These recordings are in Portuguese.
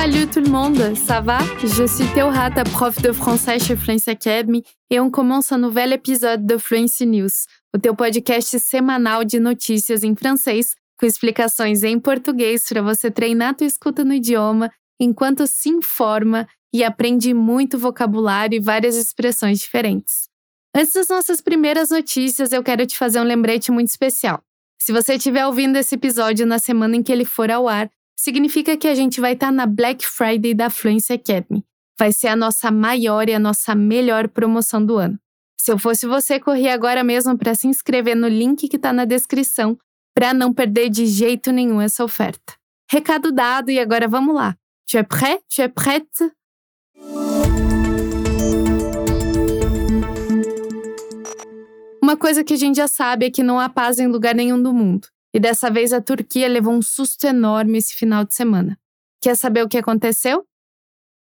Salut tout le monde, ça va? Je suis Théorat, ta prof de français chez Fluency Academy, e on commence un nouvel épisode de Fluency News, o teu podcast semanal de notícias em francês, com explicações em português para você treinar tua escuta no idioma enquanto se informa e aprende muito vocabulário e várias expressões diferentes. Antes das nossas primeiras notícias, eu quero te fazer um lembrete muito especial. Se você estiver ouvindo esse episódio na semana em que ele for ao ar, significa que a gente vai estar tá na Black Friday da Fluency Academy. Vai ser a nossa maior e a nossa melhor promoção do ano. Se eu fosse você, corria agora mesmo para se inscrever no link que está na descrição para não perder de jeito nenhum essa oferta. Recado dado e agora vamos lá. Tu es prêt? Tu es prête? Uma coisa que a gente já sabe é que não há paz em lugar nenhum do mundo. E dessa vez a Turquia levou um susto enorme esse final de semana. Quer saber o que aconteceu?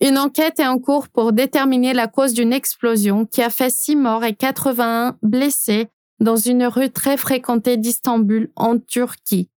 Une enquête est en cours pour déterminer la cause d'une explosion qui a fait 6 morts et 81 blessés dans une rue très fréquentée d'Istanbul, en Turquie.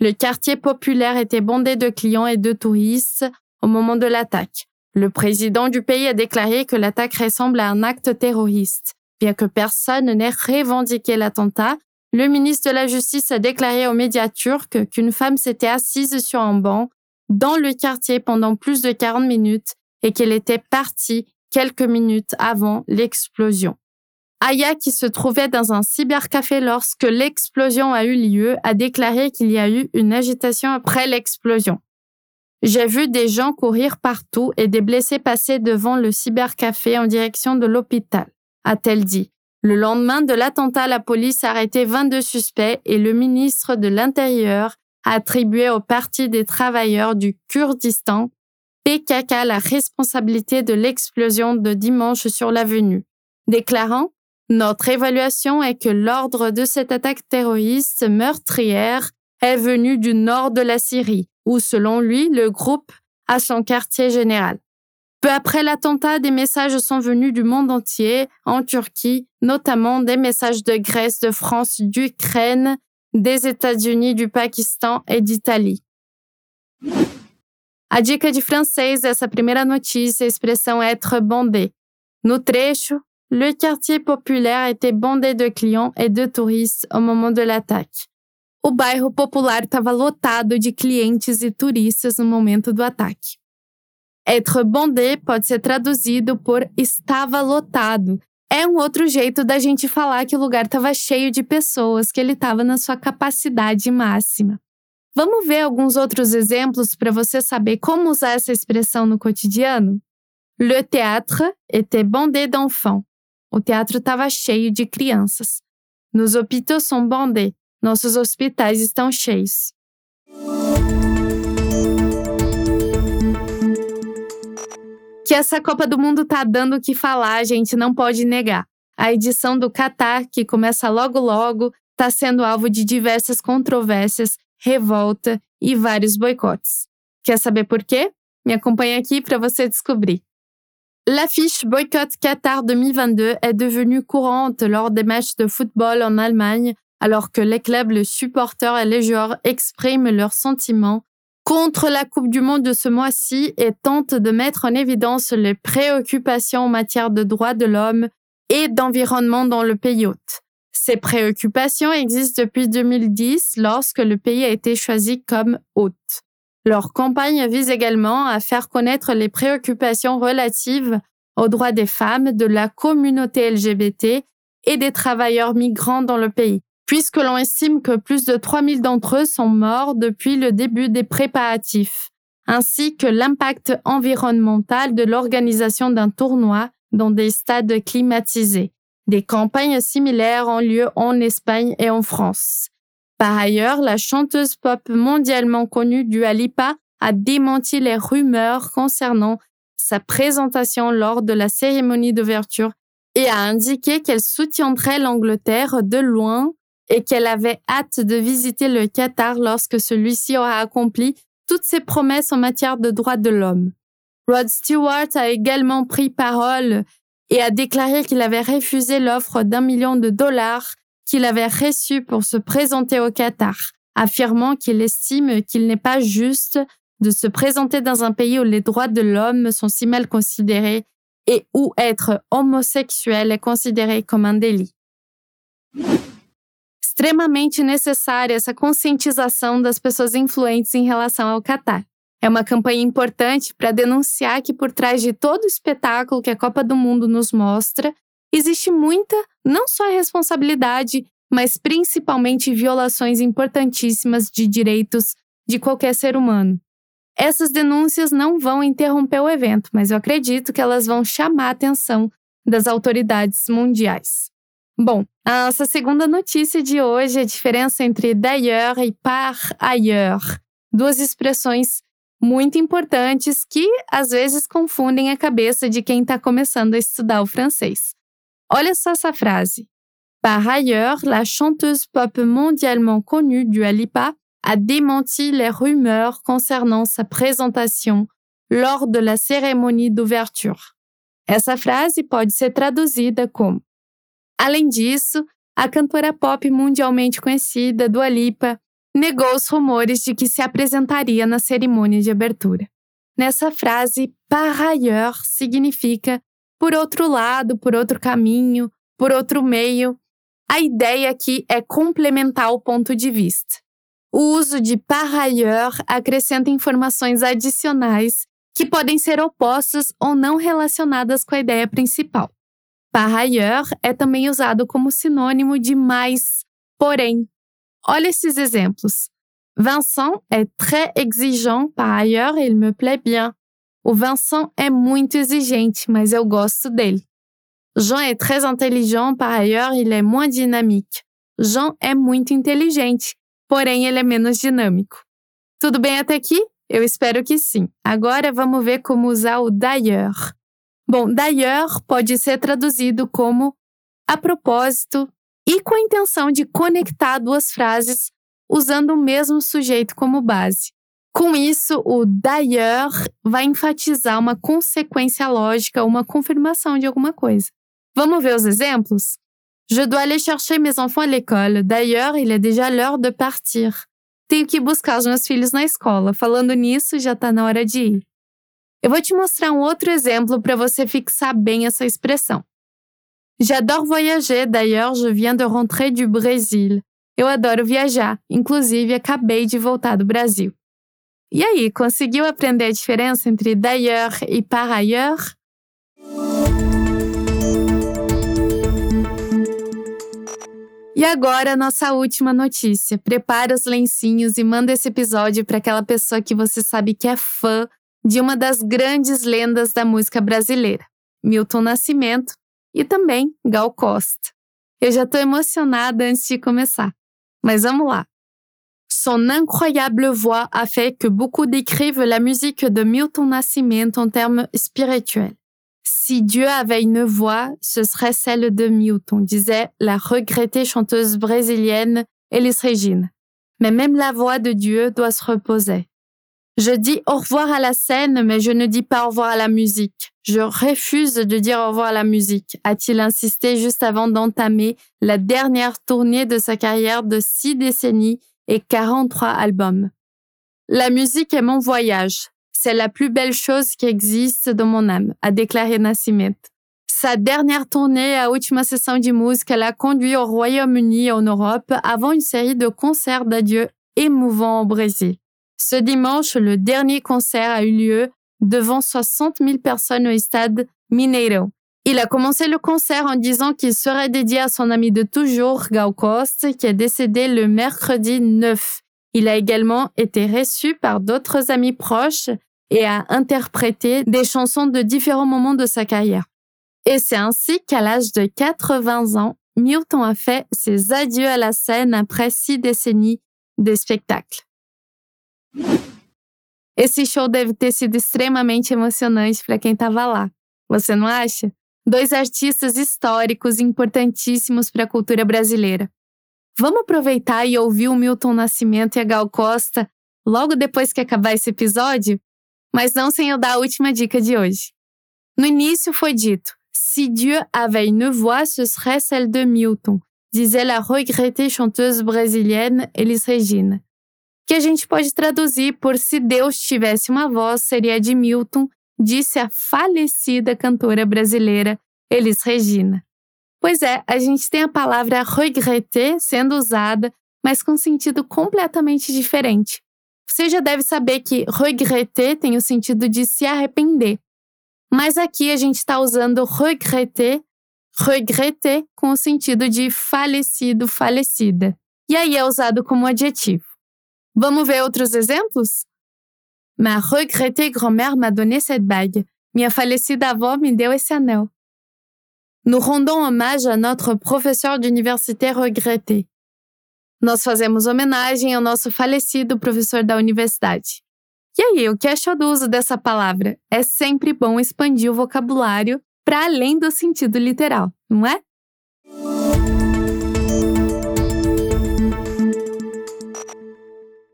Le quartier populaire était bondé de clients et de touristes au moment de l'attaque. Le président du pays a déclaré que l'attaque ressemble à un acte terroriste. Bien que personne n'ait revendiqué l'attentat, le ministre de la Justice a déclaré aux médias turcs qu'une femme s'était assise sur un banc dans le quartier pendant plus de 40 minutes et qu'elle était partie quelques minutes avant l'explosion. Aya, qui se trouvait dans un cybercafé lorsque l'explosion a eu lieu, a déclaré qu'il y a eu une agitation après l'explosion. J'ai vu des gens courir partout et des blessés passer devant le cybercafé en direction de l'hôpital a-t-elle dit. Le lendemain de l'attentat, la police a arrêté 22 suspects et le ministre de l'Intérieur a attribué au Parti des travailleurs du Kurdistan, PKK, la responsabilité de l'explosion de dimanche sur l'avenue, déclarant Notre évaluation est que l'ordre de cette attaque terroriste meurtrière est venu du nord de la Syrie, où selon lui, le groupe a son quartier général. Peu après l'attentat, des messages sont venus du monde entier, en Turquie, notamment des messages de Grèce, de France, d'Ukraine, des États-Unis, du Pakistan et d'Italie. A dica de francês dessa primeira notícia, a expressão être bondé. No trecho, le quartier populaire était bondé de clients et de touristes au moment de l'attaque. O bairro popular estava lotado de clientes e turistas no momento do ataque. Être bondé pode ser traduzido por estava lotado. É um outro jeito da gente falar que o lugar estava cheio de pessoas, que ele estava na sua capacidade máxima. Vamos ver alguns outros exemplos para você saber como usar essa expressão no cotidiano? Le théâtre était bondé d'enfants. O teatro estava cheio de crianças. Nos hôpitaux sont bondés. Nossos hospitais estão cheios. Que essa Copa do Mundo tá dando o que falar, a gente não pode negar. A edição do Qatar, que começa logo logo, está sendo alvo de diversas controvérsias, revolta e vários boicotes. Quer saber por quê? Me acompanhe aqui para você descobrir. L'affiche Boycott Qatar 2022 est devenue courante lors des matchs de football en Allemagne, alors que les clubs, les supporters et les joueurs expriment leurs sentiments contre la Coupe du Monde de ce mois-ci et tente de mettre en évidence les préoccupations en matière de droits de l'homme et d'environnement dans le pays hôte. Ces préoccupations existent depuis 2010 lorsque le pays a été choisi comme hôte. Leur campagne vise également à faire connaître les préoccupations relatives aux droits des femmes, de la communauté LGBT et des travailleurs migrants dans le pays puisque l'on estime que plus de 3000 d'entre eux sont morts depuis le début des préparatifs, ainsi que l'impact environnemental de l'organisation d'un tournoi dans des stades climatisés. Des campagnes similaires ont lieu en Espagne et en France. Par ailleurs, la chanteuse pop mondialement connue Dua Lipa a démenti les rumeurs concernant sa présentation lors de la cérémonie d'ouverture et a indiqué qu'elle soutiendrait l'Angleterre de loin et qu'elle avait hâte de visiter le Qatar lorsque celui-ci aura accompli toutes ses promesses en matière de droits de l'homme. Rod Stewart a également pris parole et a déclaré qu'il avait refusé l'offre d'un million de dollars qu'il avait reçue pour se présenter au Qatar, affirmant qu'il estime qu'il n'est pas juste de se présenter dans un pays où les droits de l'homme sont si mal considérés et où être homossexuel é considerado como um delito. Extremamente necessária essa conscientização das pessoas influentes em relação ao Catar. É uma campanha importante para denunciar que por trás de todo o espetáculo que a Copa do Mundo nos mostra, existe muita, não só responsabilidade, mas principalmente violações importantíssimas de direitos de qualquer ser humano. Essas denúncias não vão interromper o evento, mas eu acredito que elas vão chamar a atenção das autoridades mundiais. Bom, a nossa segunda notícia de hoje é a diferença entre d'ailleurs e par ailleurs, duas expressões muito importantes que às vezes confundem a cabeça de quem está começando a estudar o francês. Olha só essa frase. Par ailleurs, la chanteuse pop mondialement connue Dua Lipa a démenti les rumeurs concernant sa présentation lors de la cérémonie d'ouverture. Essa frase pode ser traduzida como: Além disso, a cantora pop mundialmente conhecida Dua Lipa negou os rumores de que se apresentaria na cerimônia de abertura. Nessa frase, par ailleurs significa por outro lado, por outro caminho, por outro meio. A ideia aqui é complementar o ponto de vista. O uso de par ailleurs acrescenta informações adicionais que podem ser opostas ou não relacionadas com a ideia principal. Par ailleurs é também usado como sinônimo de mais, porém. Olha esses exemplos. Vincent est très exigeant, par ailleurs, il me plaît bien. O Vincent é muito exigente, mas eu gosto dele. Jean est très intelligent, par ailleurs, il est moins dynamique. Jean é muito inteligente, porém ele é menos dinâmico. Tudo bem até aqui? Eu espero que sim. Agora vamos ver como usar o d'ailleurs. Bom, d'ailleurs pode ser traduzido como a propósito e com a intenção de conectar duas frases usando o mesmo sujeito como base. Com isso, o d'ailleurs vai enfatizar uma consequência lógica, uma confirmação de alguma coisa. Vamos ver os exemplos? Je dois aller chercher mes enfants à l'école. D'ailleurs, il est déjà l'heure de partir. Tenho que buscar os meus filhos na escola. Falando nisso, já está na hora de ir. Eu vou te mostrar um outro exemplo para você fixar bem essa expressão. J'adore voyager, d'ailleurs, je viens de rentrer du Brésil. Eu adoro viajar, inclusive acabei de voltar do Brasil. E aí, conseguiu aprender a diferença entre d'ailleurs e par ailleurs? E agora, nossa última notícia. Prepara os lencinhos e manda esse episódio para aquela pessoa que você sabe que é fã de uma das grandes lendas da música brasileira, Milton Nascimento e também Gal Costa. Eu já estou emocionada antes de começar, mas vamos lá. Son incroyable voix a fait que beaucoup décrivent la musique de Milton Nascimento en termes spirituels. Si Dieu avait une voix, ce serait celle de Milton, disait la regrettée chanteuse brésilienne Elis Regina. Mais même la voix de Dieu doit se reposer. Je dis au revoir à la scène, mais je ne dis pas au revoir à la musique. Je refuse de dire au revoir à la musique, a-t-il insisté juste avant d'entamer la dernière tournée de sa carrière de six décennies et 43 albums. La musique est mon voyage, c'est la plus belle chose qui existe dans mon âme, a déclaré Nascimento. Sa dernière tournée, à última sessão de música, l'a conduit au Royaume-Uni et en Europe avant une série de concerts d'adieu émouvants au Brésil. Ce dimanche, le dernier concert a eu lieu devant 60 000 personnes au stade Mineiro. Il a commencé le concert en disant qu'il serait dédié à son ami de toujours, Gal Costa, qui est décédé le mercredi 9. Il a également été reçu par d'autres amis proches et a interprété des chansons de différents moments de sa carrière. Et c'est ainsi qu'à l'âge de 80 ans, Milton a fait ses adieux à la scène après six décennies de spectacle. Esse show deve ter sido extremamente emocionante para quem estava lá. Você não acha? Dois artistas históricos importantíssimos para a cultura brasileira. Vamos aproveitar e ouvir o Milton Nascimento e a Gal Costa logo depois que acabar esse episódio? mas não sem eu dar a última dica de hoje. No início foi dito: Si Dieu avait une voix, ce serait celle de Milton, disait la regrettée chanteuse brésilienne Elis Regina. Que a gente pode traduzir por se Deus tivesse uma voz, seria de Milton, disse a falecida cantora brasileira Elis Regina. Pois é, a gente tem a palavra regretter sendo usada, mas com sentido completamente diferente. Você já deve saber que regretter tem o sentido de se arrepender. Mas aqui a gente está usando regretter, regretter com o sentido de falecido, falecida. E aí é usado como adjetivo. Vamos ver outros exemplos? Ma regrettée grand-mère m'a donné cette bague. Minha falecida avó me deu esse anel. Nous rendons hommage à notre professeur d'université regretté. Nós fazemos homenagem ao nosso falecido professor da universidade. E aí, o que achou do uso dessa palavra? É sempre bom expandir o vocabulário para além do sentido literal, não é?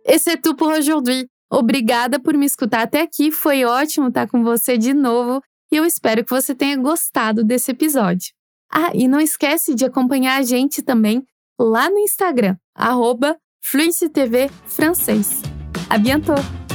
Et c'est tout pour aujourd'hui. Obrigada por me escutar até aqui, foi ótimo estar com você de novo e eu espero que você tenha gostado desse episódio. Ah, e não esquece de acompanhar a gente também lá no Instagram, arroba Francês. A bientôt!